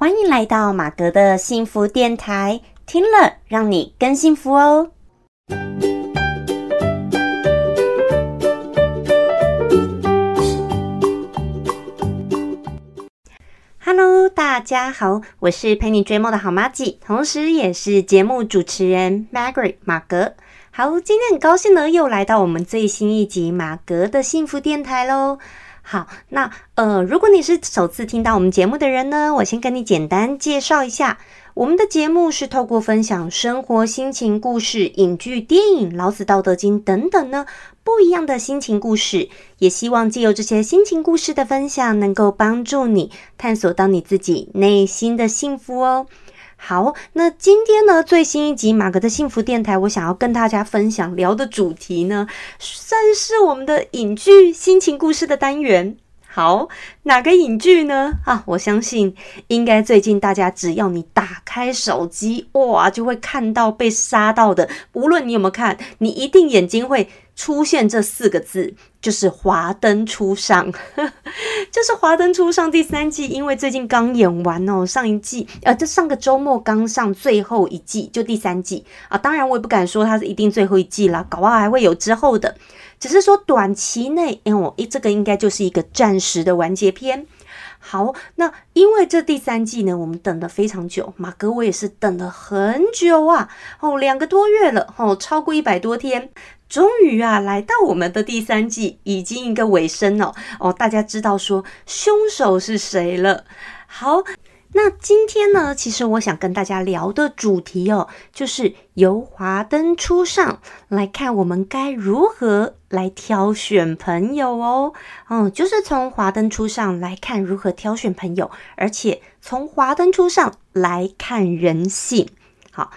欢迎来到马格的幸福电台，听了让你更幸福哦。Hello，大家好，我是陪你追梦的好妈吉，同时也是节目主持人 Margaret 马格。好，今天很高兴呢，又来到我们最新一集马格的幸福电台喽。好，那呃，如果你是首次听到我们节目的人呢，我先跟你简单介绍一下，我们的节目是透过分享生活心情故事、影剧、电影、老子、道德经等等呢不一样的心情故事，也希望借由这些心情故事的分享，能够帮助你探索到你自己内心的幸福哦。好，那今天呢最新一集马格的幸福电台，我想要跟大家分享聊的主题呢，算是我们的影剧心情故事的单元。好，哪个影剧呢？啊，我相信应该最近大家只要你打开手机，哇，就会看到被杀到的。无论你有没有看，你一定眼睛会出现这四个字。就是《华灯初上》，就是《华灯初上》第三季，因为最近刚演完哦，上一季呃，这上个周末刚上最后一季，就第三季啊。当然，我也不敢说它是一定最后一季了，搞不好还会有之后的。只是说短期内，因为我一这个应该就是一个暂时的完结篇。好，那因为这第三季呢，我们等了非常久，马哥我也是等了很久啊，哦，两个多月了，哦，超过一百多天。终于啊，来到我们的第三季，已经一个尾声了哦。大家知道说凶手是谁了？好，那今天呢，其实我想跟大家聊的主题哦，就是由华灯初上来看，我们该如何来挑选朋友哦。嗯，就是从华灯初上来看如何挑选朋友，而且从华灯初上来看人性。好。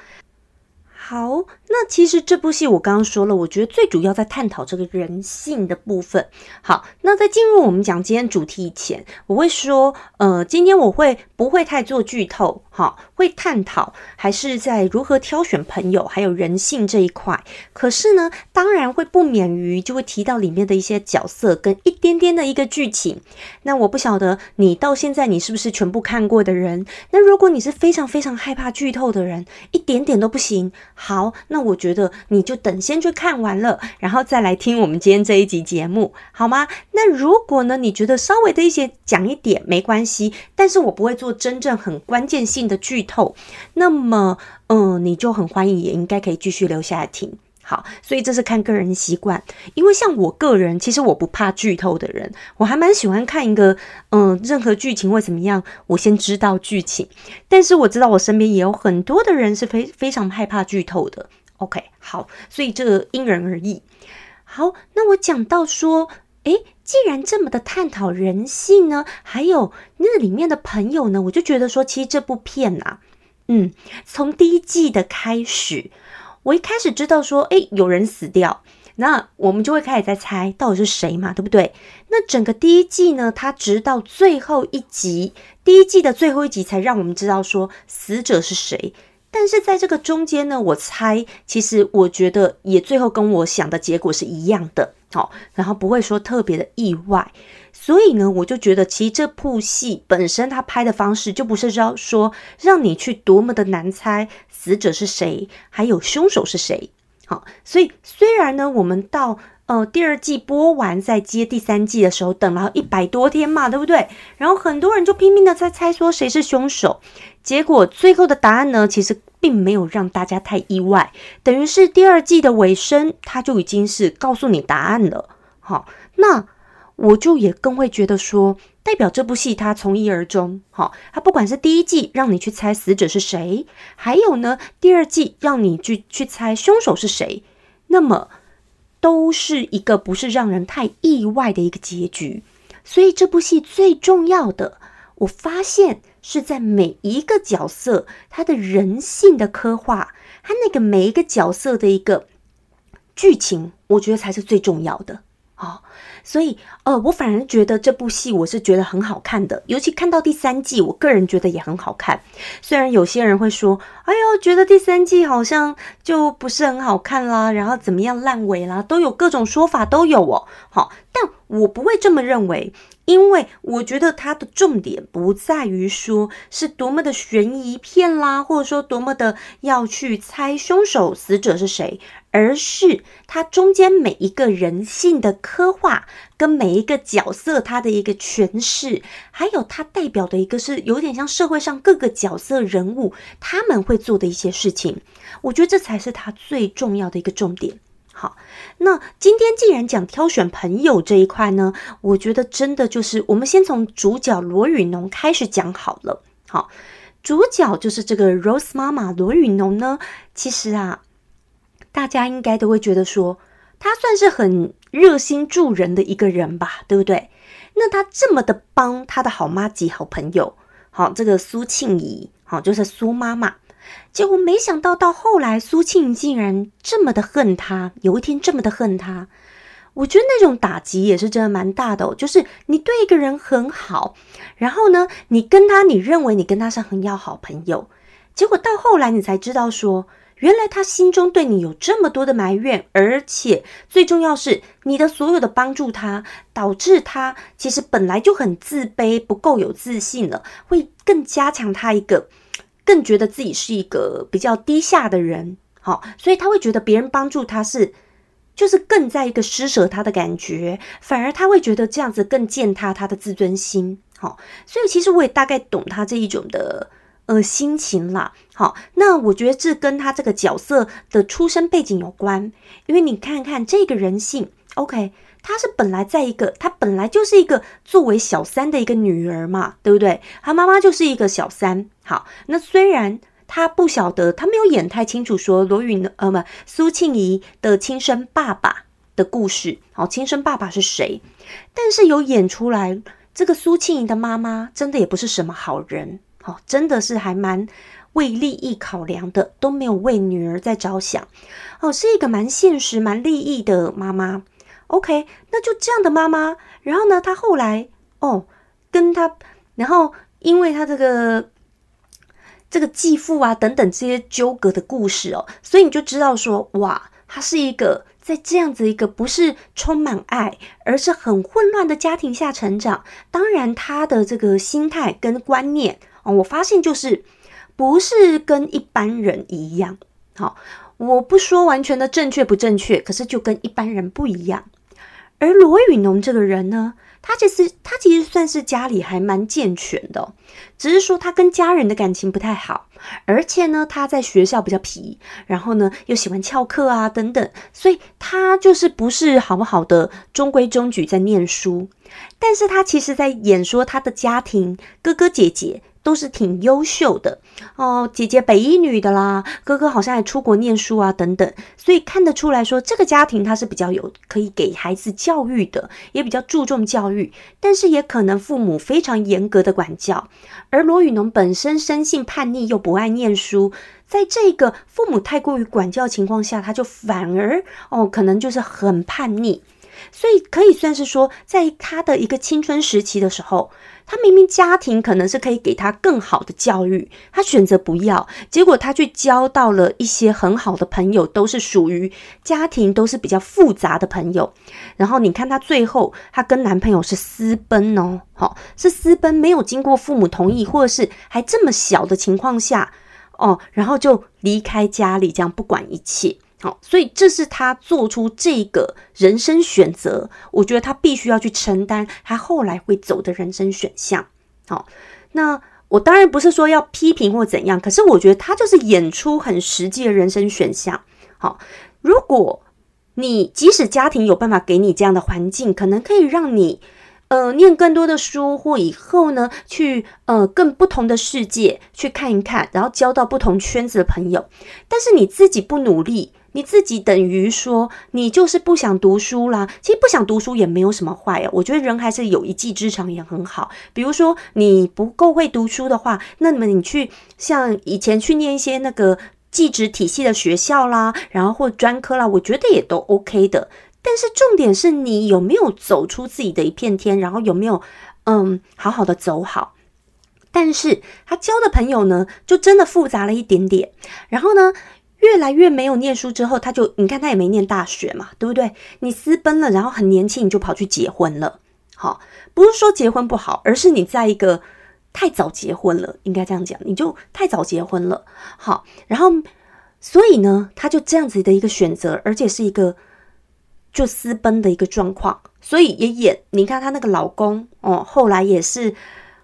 好，那其实这部戏我刚刚说了，我觉得最主要在探讨这个人性的部分。好，那在进入我们讲今天主题以前，我会说，呃，今天我会不会太做剧透？好，会探讨还是在如何挑选朋友，还有人性这一块。可是呢，当然会不免于就会提到里面的一些角色跟一点点的一个剧情。那我不晓得你到现在你是不是全部看过的人？那如果你是非常非常害怕剧透的人，一点点都不行。好，那我觉得你就等先去看完了，然后再来听我们今天这一集节目，好吗？那如果呢，你觉得稍微的一些讲一点没关系，但是我不会做真正很关键性。的剧透，那么，嗯，你就很欢迎，也应该可以继续留下来听。好，所以这是看个人习惯，因为像我个人，其实我不怕剧透的人，我还蛮喜欢看一个，嗯，任何剧情会怎么样，我先知道剧情。但是我知道我身边也有很多的人是非非常害怕剧透的。OK，好，所以这个因人而异。好，那我讲到说。诶，既然这么的探讨人性呢，还有那里面的朋友呢，我就觉得说，其实这部片呐，嗯，从第一季的开始，我一开始知道说，诶，有人死掉，那我们就会开始在猜到底是谁嘛，对不对？那整个第一季呢，它直到最后一集，第一季的最后一集才让我们知道说死者是谁。但是在这个中间呢，我猜，其实我觉得也最后跟我想的结果是一样的。好，然后不会说特别的意外，所以呢，我就觉得其实这部戏本身它拍的方式就不是要说让你去多么的难猜死者是谁，还有凶手是谁。好，所以虽然呢，我们到呃第二季播完再接第三季的时候，等了一百多天嘛，对不对？然后很多人就拼命的在猜说谁是凶手，结果最后的答案呢，其实。并没有让大家太意外，等于是第二季的尾声，他就已经是告诉你答案了。好，那我就也更会觉得说，代表这部戏它从一而终。好，它不管是第一季让你去猜死者是谁，还有呢第二季让你去去猜凶手是谁，那么都是一个不是让人太意外的一个结局。所以这部戏最重要的，我发现。是在每一个角色他的人性的刻画，他那个每一个角色的一个剧情，我觉得才是最重要的哦。所以，呃，我反而觉得这部戏我是觉得很好看的，尤其看到第三季，我个人觉得也很好看。虽然有些人会说：“哎呦，觉得第三季好像就不是很好看啦，然后怎么样烂尾啦，都有各种说法都有哦。”好，但我不会这么认为，因为我觉得它的重点不在于说是多么的悬疑片啦，或者说多么的要去猜凶手、死者是谁，而是它中间每一个人性的刻画，跟每一个角色他的一个诠释，还有它代表的一个是有点像社会上各个角色人物他们会做的一些事情。我觉得这才是它最重要的一个重点。好，那今天既然讲挑选朋友这一块呢，我觉得真的就是我们先从主角罗宇农开始讲好了。好，主角就是这个 Rose 妈妈罗宇农呢，其实啊，大家应该都会觉得说，他算是很热心助人的一个人吧，对不对？那他这么的帮他的好妈及好朋友，好，这个苏庆怡，好，就是苏妈妈。结果没想到，到后来苏庆竟然这么的恨他，有一天这么的恨他，我觉得那种打击也是真的蛮大的。就是你对一个人很好，然后呢，你跟他，你认为你跟他是很要好朋友，结果到后来你才知道说，原来他心中对你有这么多的埋怨，而且最重要是你的所有的帮助他，导致他其实本来就很自卑，不够有自信了，会更加强他一个。更觉得自己是一个比较低下的人，好，所以他会觉得别人帮助他是，就是更在一个施舍他的感觉，反而他会觉得这样子更践踏他的自尊心，好，所以其实我也大概懂他这一种的呃心情啦，好，那我觉得这跟他这个角色的出身背景有关，因为你看看这个人性，OK。她是本来在一个，她本来就是一个作为小三的一个女儿嘛，对不对？她妈妈就是一个小三。好，那虽然她不晓得，她没有演太清楚，说罗宇呃不苏庆怡的亲生爸爸的故事，好，亲生爸爸是谁？但是有演出来，这个苏庆怡的妈妈真的也不是什么好人，好，真的是还蛮为利益考量的，都没有为女儿在着想，哦，是一个蛮现实、蛮利益的妈妈。OK，那就这样的妈妈，然后呢，她后来哦，跟她，然后因为她这个这个继父啊等等这些纠葛的故事哦，所以你就知道说，哇，她是一个在这样子一个不是充满爱，而是很混乱的家庭下成长。当然，她的这个心态跟观念哦，我发现就是不是跟一般人一样。好，我不说完全的正确不正确，可是就跟一般人不一样。而罗宇农这个人呢，他其实他其实算是家里还蛮健全的，只是说他跟家人的感情不太好，而且呢他在学校比较皮，然后呢又喜欢翘课啊等等，所以他就是不是好不好的中规中矩在念书，但是他其实在演说他的家庭哥哥姐姐。都是挺优秀的。哦，姐姐北一女的啦，哥哥好像还出国念书啊，等等，所以看得出来说这个家庭他是比较有可以给孩子教育的，也比较注重教育，但是也可能父母非常严格的管教，而罗宇农本身生性叛逆又不爱念书，在这个父母太过于管教情况下，他就反而哦，可能就是很叛逆。所以可以算是说，在他的一个青春时期的时候，他明明家庭可能是可以给他更好的教育，他选择不要，结果他去交到了一些很好的朋友，都是属于家庭都是比较复杂的朋友。然后你看他最后，他跟男朋友是私奔哦，好是私奔，没有经过父母同意，或者是还这么小的情况下哦，然后就离开家里，这样不管一切。好，所以这是他做出这个人生选择，我觉得他必须要去承担他后来会走的人生选项。好，那我当然不是说要批评或怎样，可是我觉得他就是演出很实际的人生选项。好，如果你即使家庭有办法给你这样的环境，可能可以让你呃念更多的书，或以后呢去呃更不同的世界去看一看，然后交到不同圈子的朋友，但是你自己不努力。你自己等于说，你就是不想读书啦。其实不想读书也没有什么坏呀，我觉得人还是有一技之长也很好。比如说你不够会读书的话，那么你去像以前去念一些那个技职体系的学校啦，然后或专科啦，我觉得也都 OK 的。但是重点是你有没有走出自己的一片天，然后有没有嗯好好的走好。但是他交的朋友呢，就真的复杂了一点点。然后呢？越来越没有念书之后，他就你看他也没念大学嘛，对不对？你私奔了，然后很年轻你就跑去结婚了，好，不是说结婚不好，而是你在一个太早结婚了，应该这样讲，你就太早结婚了。好，然后所以呢，他就这样子的一个选择，而且是一个就私奔的一个状况，所以也演你看她那个老公哦，后来也是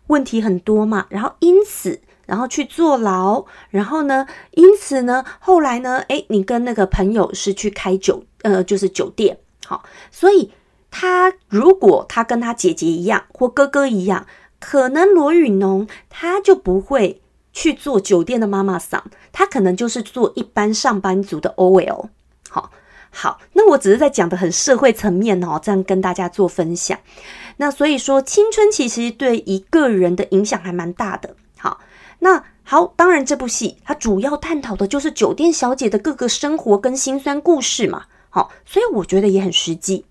问题很多嘛，然后因此。然后去坐牢，然后呢？因此呢，后来呢？诶，你跟那个朋友是去开酒，呃，就是酒店，好。所以他如果他跟他姐姐一样，或哥哥一样，可能罗宇农他就不会去做酒店的妈妈桑，他可能就是做一般上班族的 OL。好，好，那我只是在讲的很社会层面哦，这样跟大家做分享。那所以说，青春其实对一个人的影响还蛮大的。那好，当然这部戏它主要探讨的就是酒店小姐的各个生活跟辛酸故事嘛。好，所以我觉得也很实际。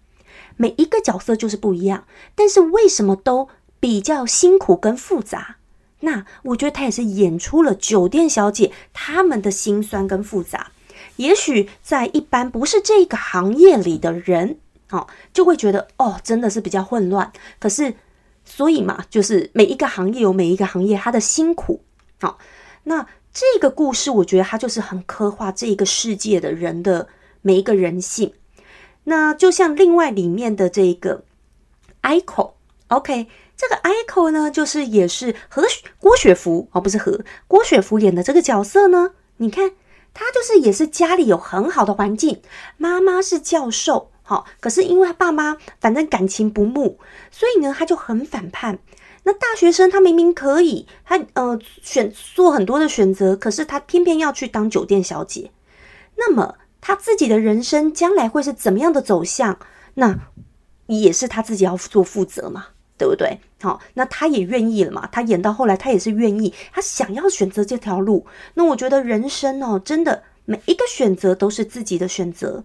每一个角色就是不一样，但是为什么都比较辛苦跟复杂？那我觉得他也是演出了酒店小姐他们的辛酸跟复杂。也许在一般不是这个行业里的人，哦，就会觉得哦，真的是比较混乱。可是，所以嘛，就是每一个行业有每一个行业它的辛苦。好，那这个故事，我觉得它就是很刻画这个世界的人的每一个人性。那就像另外里面的这个 Ico，OK，这个 Ico 呢，就是也是和郭雪芙哦，不是和郭雪芙演的这个角色呢。你看，他就是也是家里有很好的环境，妈妈是教授，好，可是因为他爸妈反正感情不睦，所以呢，他就很反叛。那大学生他明明可以，他呃选做很多的选择，可是他偏偏要去当酒店小姐。那么他自己的人生将来会是怎么样的走向？那也是他自己要做负责嘛，对不对？好，那他也愿意了嘛？他演到后来，他也是愿意，他想要选择这条路。那我觉得人生哦，真的每一个选择都是自己的选择。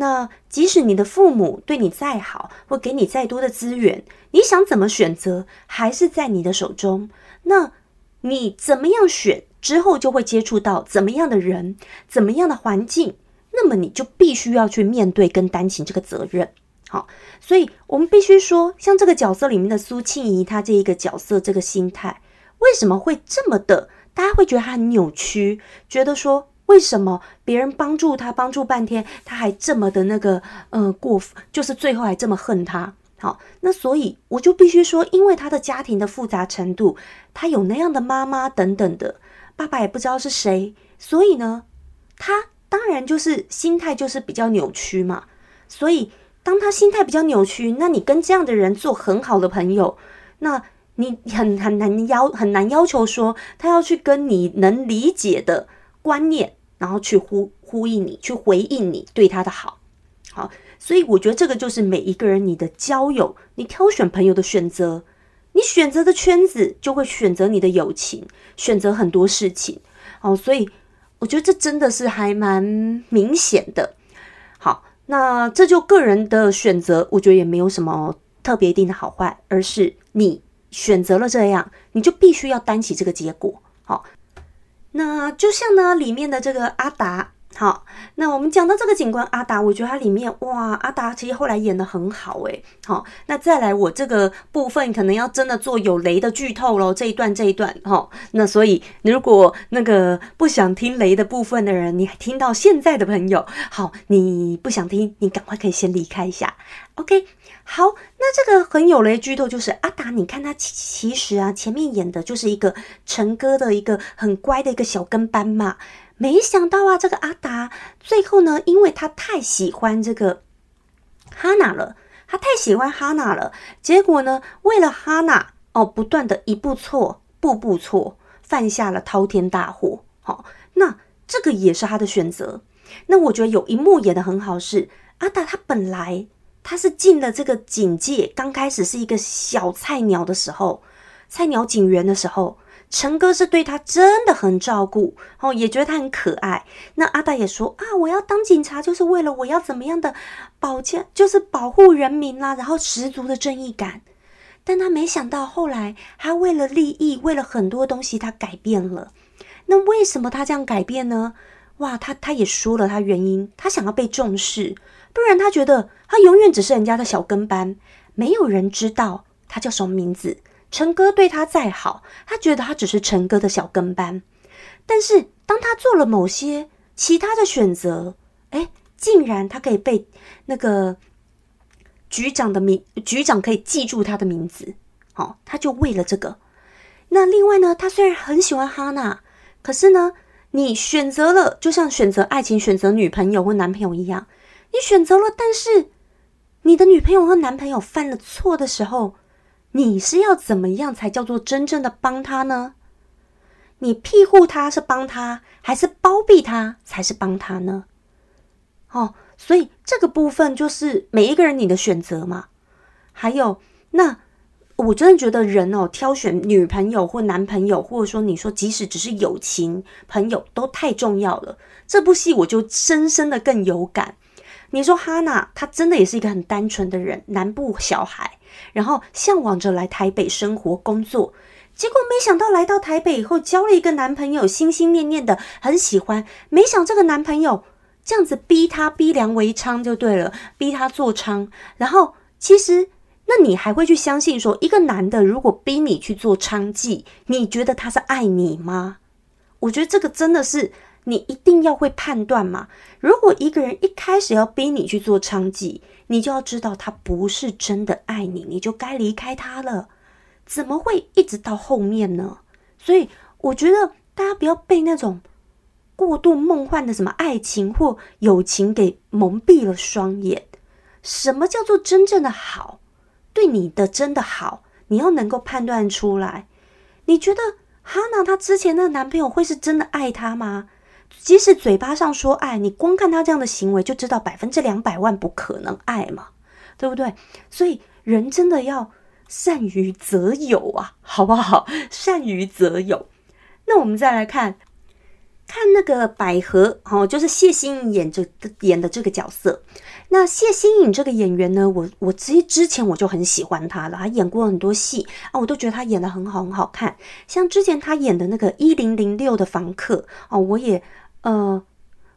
那即使你的父母对你再好，或给你再多的资源，你想怎么选择，还是在你的手中。那你怎么样选之后，就会接触到怎么样的人，怎么样的环境，那么你就必须要去面对跟担起这个责任。好，所以我们必须说，像这个角色里面的苏庆怡，她这一个角色，这个心态为什么会这么的？大家会觉得她很扭曲，觉得说。为什么别人帮助他帮助半天，他还这么的那个呃过，就是最后还这么恨他？好，那所以我就必须说，因为他的家庭的复杂程度，他有那样的妈妈等等的，爸爸也不知道是谁，所以呢，他当然就是心态就是比较扭曲嘛。所以当他心态比较扭曲，那你跟这样的人做很好的朋友，那你很很难要很难要求说他要去跟你能理解的观念。然后去呼呼应你，去回应你对他的好，好，所以我觉得这个就是每一个人你的交友，你挑选朋友的选择，你选择的圈子就会选择你的友情，选择很多事情，哦，所以我觉得这真的是还蛮明显的。好，那这就个人的选择，我觉得也没有什么特别一定的好坏，而是你选择了这样，你就必须要担起这个结果，好。那就像呢，里面的这个阿达，好，那我们讲到这个警官阿达，我觉得他里面哇，阿达其实后来演的很好诶。好，那再来我这个部分可能要真的做有雷的剧透喽，这一段这一段，哈，那所以如果那个不想听雷的部分的人，你听到现在的朋友，好，你不想听，你赶快可以先离开一下，OK。好，那这个很有雷剧透，就是阿达，你看他其其实啊，前面演的就是一个陈哥的一个很乖的一个小跟班嘛，没想到啊，这个阿达最后呢，因为他太喜欢这个哈娜了，他太喜欢哈娜了，结果呢，为了哈娜哦，不断的一步错，步步错，犯下了滔天大祸。好，那这个也是他的选择。那我觉得有一幕演的很好，是阿达他本来。他是进了这个警界，刚开始是一个小菜鸟的时候，菜鸟警员的时候，陈哥是对他真的很照顾，哦，也觉得他很可爱。那阿大也说啊，我要当警察就是为了我要怎么样的保健，就是保护人民啦，然后十足的正义感。但他没想到后来，他为了利益，为了很多东西，他改变了。那为什么他这样改变呢？哇，他他也说了他原因，他想要被重视。不然他觉得他永远只是人家的小跟班，没有人知道他叫什么名字。陈哥对他再好，他觉得他只是陈哥的小跟班。但是当他做了某些其他的选择，哎，竟然他可以被那个局长的名，局长可以记住他的名字。好，他就为了这个。那另外呢，他虽然很喜欢哈娜，可是呢，你选择了，就像选择爱情、选择女朋友或男朋友一样，你选择了，但是你的女朋友和男朋友犯了错的时候。你是要怎么样才叫做真正的帮他呢？你庇护他是帮他，还是包庇他才是帮他呢？哦，所以这个部分就是每一个人你的选择嘛。还有，那我真的觉得人哦，挑选女朋友或男朋友，或者说你说即使只是友情朋友，都太重要了。这部戏我就深深的更有感。你说哈娜，她真的也是一个很单纯的人，南部小孩，然后向往着来台北生活工作，结果没想到来到台北以后，交了一个男朋友，心心念念的很喜欢，没想这个男朋友这样子逼她逼良为娼就对了，逼她做娼，然后其实那你还会去相信说，一个男的如果逼你去做娼妓，你觉得他是爱你吗？我觉得这个真的是。你一定要会判断嘛？如果一个人一开始要逼你去做娼妓，你就要知道他不是真的爱你，你就该离开他了。怎么会一直到后面呢？所以我觉得大家不要被那种过度梦幻的什么爱情或友情给蒙蔽了双眼。什么叫做真正的好？对你的真的好，你要能够判断出来。你觉得哈娜她之前那个男朋友会是真的爱她吗？即使嘴巴上说爱你，光看他这样的行为就知道百分之两百万不可能爱嘛，对不对？所以人真的要善于择友啊，好不好？善于择友。那我们再来看看那个百合，哦，就是谢欣颖演着演的这个角色。那谢欣颖这个演员呢，我我之之前我就很喜欢她了，她演过很多戏啊，我都觉得她演的很好，很好看。像之前她演的那个一零零六的房客哦，我也。呃，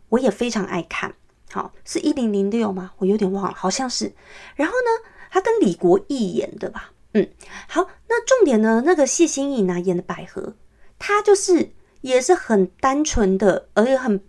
我也非常爱看，好是一零零六吗？我有点忘了，好像是。然后呢，他跟李国毅演的吧？嗯，好，那重点呢，那个谢欣颖呢演的百合，她就是也是很单纯的，而且很，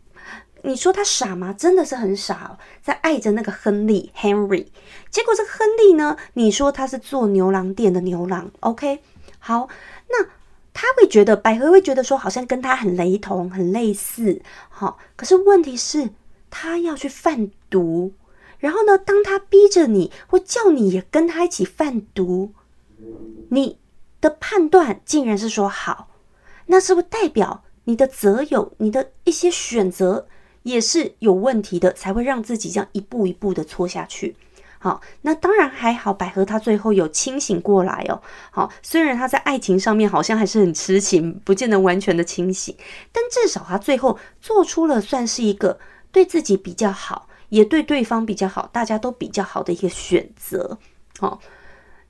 你说他傻吗？真的是很傻，在爱着那个亨利 Henry。结果这个亨利呢，你说他是做牛郎店的牛郎，OK？好，那。他会觉得百合会觉得说好像跟他很雷同、很类似，好。可是问题是，他要去贩毒，然后呢，当他逼着你或叫你也跟他一起贩毒，你的判断竟然是说好，那是不是代表你的择友、你的一些选择也是有问题的，才会让自己这样一步一步的错下去？好，那当然还好，百合她最后有清醒过来哦。好，虽然她在爱情上面好像还是很痴情，不见得完全的清醒，但至少她最后做出了算是一个对自己比较好，也对对方比较好，大家都比较好的一个选择。好，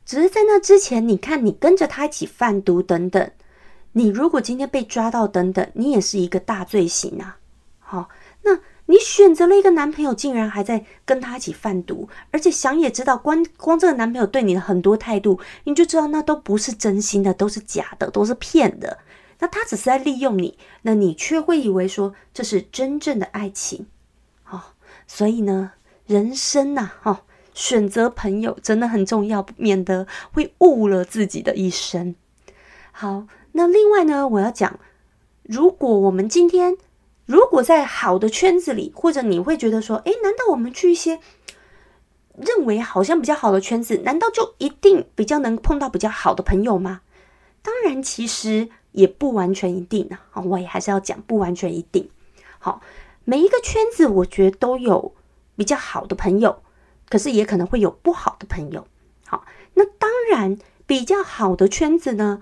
只是在那之前，你看你跟着他一起贩毒等等，你如果今天被抓到等等，你也是一个大罪行啊。好，那。你选择了一个男朋友，竟然还在跟他一起贩毒，而且想也知道，光光这个男朋友对你的很多态度，你就知道那都不是真心的，都是假的，都是骗的。那他只是在利用你，那你却会以为说这是真正的爱情，哦，所以呢，人生呐，哈，选择朋友真的很重要，免得会误了自己的一生。好，那另外呢，我要讲，如果我们今天。如果在好的圈子里，或者你会觉得说，诶，难道我们去一些认为好像比较好的圈子，难道就一定比较能碰到比较好的朋友吗？当然，其实也不完全一定啊。我也还是要讲，不完全一定。好，每一个圈子，我觉得都有比较好的朋友，可是也可能会有不好的朋友。好，那当然，比较好的圈子呢，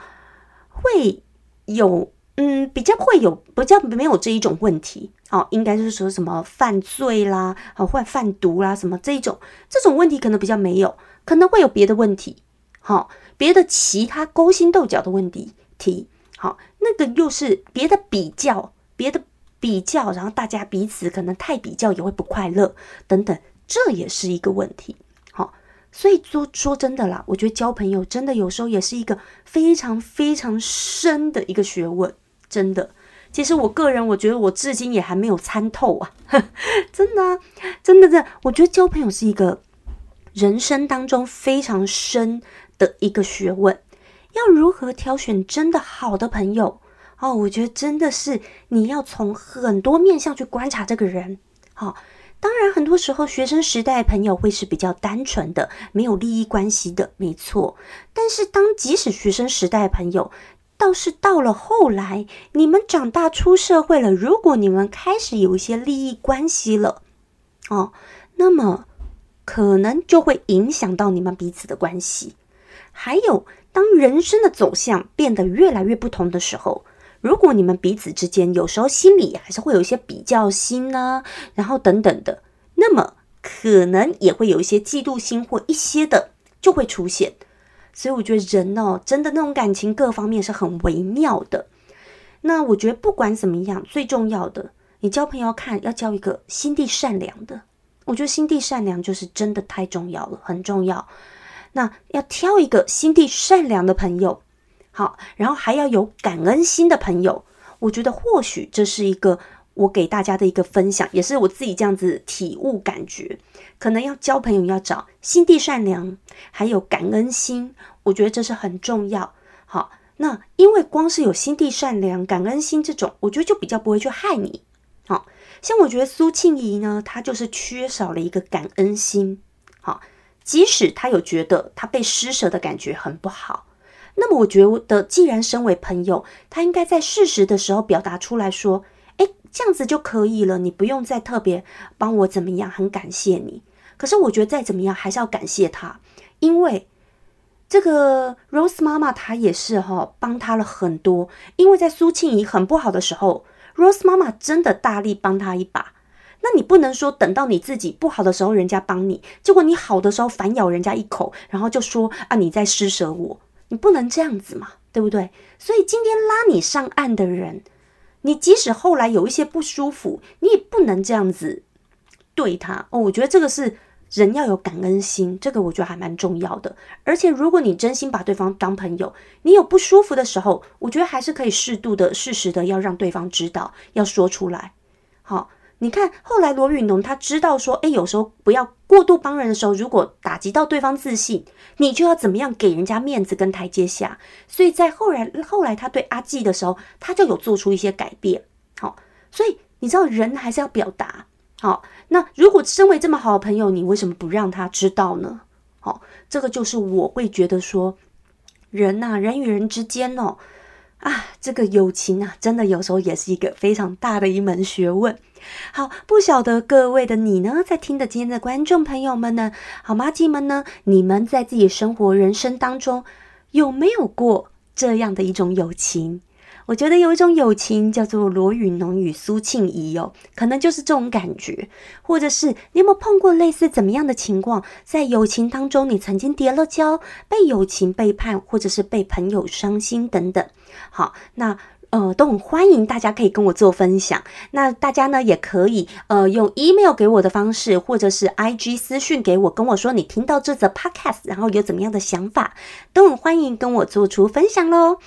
会有。嗯，比较会有，比较没有这一种问题哦，应该是说什么犯罪啦，啊，或贩毒啦，什么这一种，这种问题可能比较没有，可能会有别的问题，好，别的其他勾心斗角的问题提，好，那个又是别的比较，别的比较，然后大家彼此可能太比较也会不快乐等等，这也是一个问题，所以说说真的啦，我觉得交朋友真的有时候也是一个非常非常深的一个学问，真的。其实我个人我觉得我至今也还没有参透啊，真的，真的的，我觉得交朋友是一个人生当中非常深的一个学问。要如何挑选真的好的朋友？哦，我觉得真的是你要从很多面向去观察这个人。好，当然很多时候学生时代朋友会是比较单纯的，没有利益关系的，没错。但是当即使学生时代朋友，倒是到了后来，你们长大出社会了，如果你们开始有一些利益关系了，哦，那么可能就会影响到你们彼此的关系。还有，当人生的走向变得越来越不同的时候。如果你们彼此之间有时候心里还是会有一些比较心呢，然后等等的，那么可能也会有一些嫉妒心或一些的就会出现。所以我觉得人哦，真的那种感情各方面是很微妙的。那我觉得不管怎么样，最重要的，你交朋友看要交一个心地善良的。我觉得心地善良就是真的太重要了，很重要。那要挑一个心地善良的朋友。好，然后还要有感恩心的朋友，我觉得或许这是一个我给大家的一个分享，也是我自己这样子体悟感觉。可能要交朋友要找心地善良，还有感恩心，我觉得这是很重要。好，那因为光是有心地善良、感恩心这种，我觉得就比较不会去害你。好像我觉得苏庆怡呢，她就是缺少了一个感恩心。好，即使她有觉得她被施舍的感觉很不好。那么我觉得，既然身为朋友，他应该在适时的时候表达出来说：“哎，这样子就可以了，你不用再特别帮我怎么样，很感谢你。”可是我觉得再怎么样还是要感谢他，因为这个 Rose 妈妈她也是哈帮他了很多。因为在苏庆怡很不好的时候，Rose 妈妈真的大力帮他一把。那你不能说等到你自己不好的时候人家帮你，结果你好的时候反咬人家一口，然后就说啊你在施舍我。你不能这样子嘛，对不对？所以今天拉你上岸的人，你即使后来有一些不舒服，你也不能这样子对他哦。我觉得这个是人要有感恩心，这个我觉得还蛮重要的。而且如果你真心把对方当朋友，你有不舒服的时候，我觉得还是可以适度的、适时的要让对方知道，要说出来。好。你看，后来罗宇农他知道说，哎，有时候不要过度帮人的时候，如果打击到对方自信，你就要怎么样给人家面子跟台阶下。所以在后来后来他对阿纪的时候，他就有做出一些改变。好，所以你知道人还是要表达。好，那如果身为这么好的朋友，你为什么不让他知道呢？好，这个就是我会觉得说，人呐，人与人之间哦，啊，这个友情啊，真的有时候也是一个非常大的一门学问。好，不晓得各位的你呢，在听的今天的观众朋友们呢，好吗鸡们呢，你们在自己生活人生当中有没有过这样的一种友情？我觉得有一种友情叫做罗宇农与苏庆怡哦，可能就是这种感觉，或者是你有没有碰过类似怎么样的情况？在友情当中，你曾经跌了跤，被友情背叛，或者是被朋友伤心等等。好，那。呃，都很欢迎大家可以跟我做分享。那大家呢，也可以呃用 email 给我的方式，或者是 IG 私讯给我，跟我说你听到这则 podcast，然后有怎么样的想法，都很欢迎跟我做出分享喽。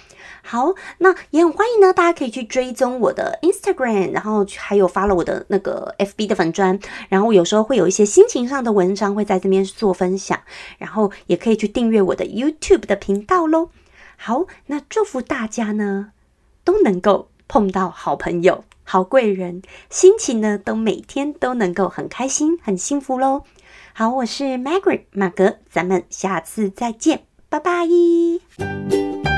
好，那也很欢迎呢，大家可以去追踪我的 Instagram，然后还有发了我的那个 FB 的粉砖，然后有时候会有一些心情上的文章会在这边做分享，然后也可以去订阅我的 YouTube 的频道喽。好，那祝福大家呢。都能够碰到好朋友、好贵人，心情呢都每天都能够很开心、很幸福喽。好，我是 Maggie 马格，咱们下次再见，拜拜。